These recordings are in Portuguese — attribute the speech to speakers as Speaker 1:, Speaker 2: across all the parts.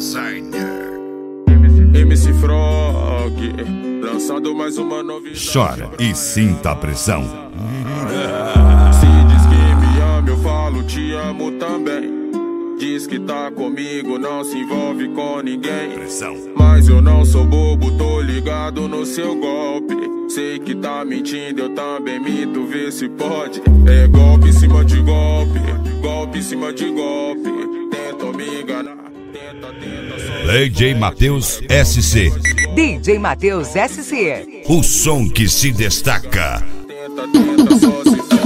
Speaker 1: Designer.
Speaker 2: MC Frog, lançando mais uma novidade.
Speaker 1: Chora e sinta a pressão.
Speaker 2: Se diz que me ama, eu falo te amo também. Diz que tá comigo, não se envolve com ninguém.
Speaker 1: Pressão.
Speaker 2: Mas eu não sou bobo, tô ligado no seu golpe. Sei que tá mentindo, eu também minto, vê se pode. É golpe em cima de golpe, golpe em cima de golpe. Tenta me enganar.
Speaker 1: DJ Matheus SC.
Speaker 3: DJ Matheus SC.
Speaker 1: O som que se destaca.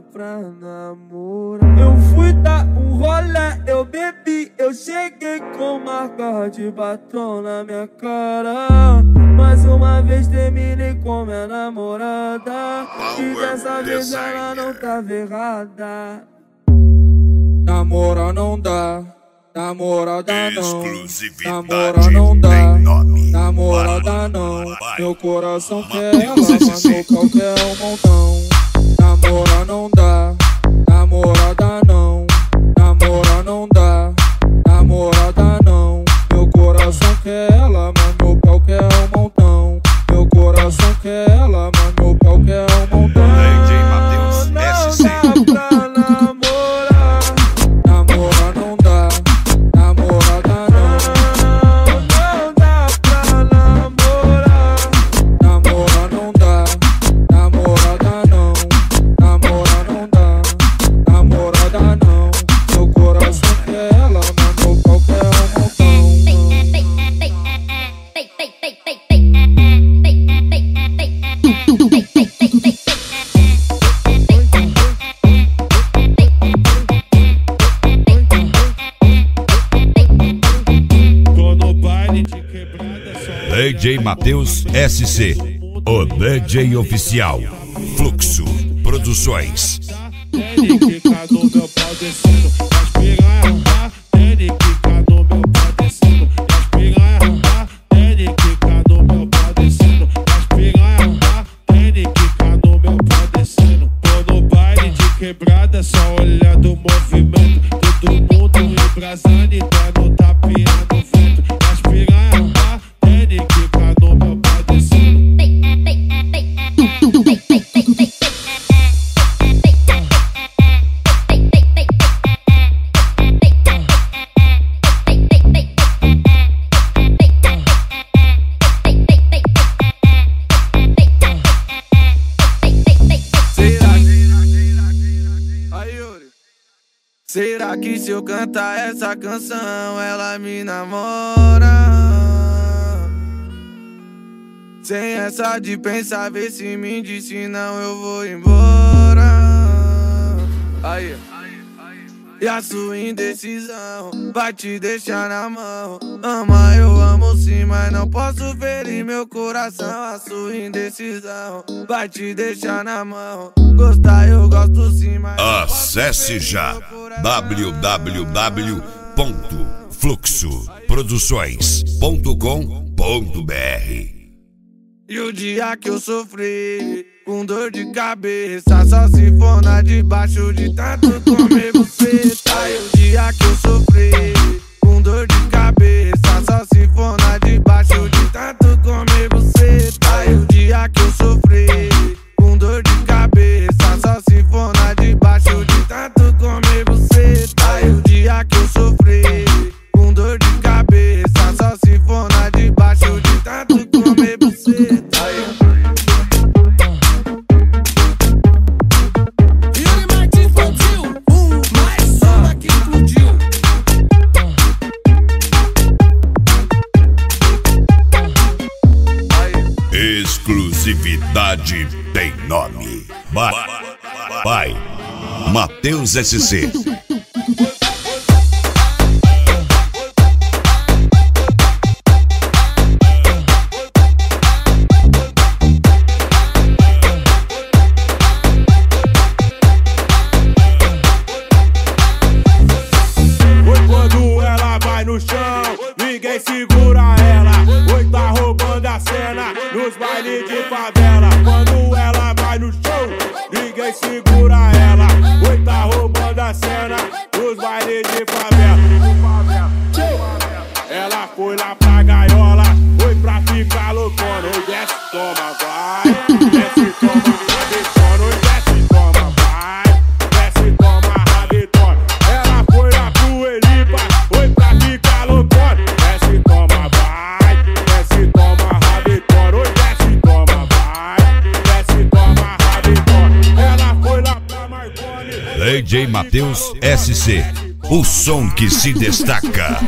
Speaker 2: Pra
Speaker 4: namorar. Eu fui dar um rolê, eu bebi, eu cheguei com marca de batom na minha cara. Mais uma vez terminei com minha namorada. E dessa vez ela não tava errada. Namora não dá, namorada não. Namora não dá. Namorada não, meu coração quer ela, mas
Speaker 1: SC.
Speaker 4: meu pau quer um montão.
Speaker 1: DJ Matheus SC. O DJ oficial. Fluxo Produções.
Speaker 4: Será que se eu cantar essa canção ela me namora? Sem essa de pensar, ver se me disse não eu vou embora. Aí. E a sua indecisão vai te deixar na mão. Ama, eu amo sim, mas não posso ferir meu coração. A sua indecisão vai te deixar na mão. Gostar, eu gosto sim, mas.
Speaker 1: Acesse já www.fluxoproduções.com.br
Speaker 4: E o dia que eu sofri com dor de cabeça, só se for na debaixo de tanto comer você. Tá, e o dia que eu sofri Aí.
Speaker 1: Exclusividade tem nome. Ba- by Matheus SC.
Speaker 5: Quando ela vai no chão, ninguém segura nos bailes de favela. Quando ela vai no show, ninguém segura ela. Oi, tá roubando a cena nos bailes de favela. Ela foi lá pra gaiola, foi pra ficar loucona. Oi, desce, toma, vai. Desce, toma, rabetona.
Speaker 1: DJ Matheus SC. O som que se destaca.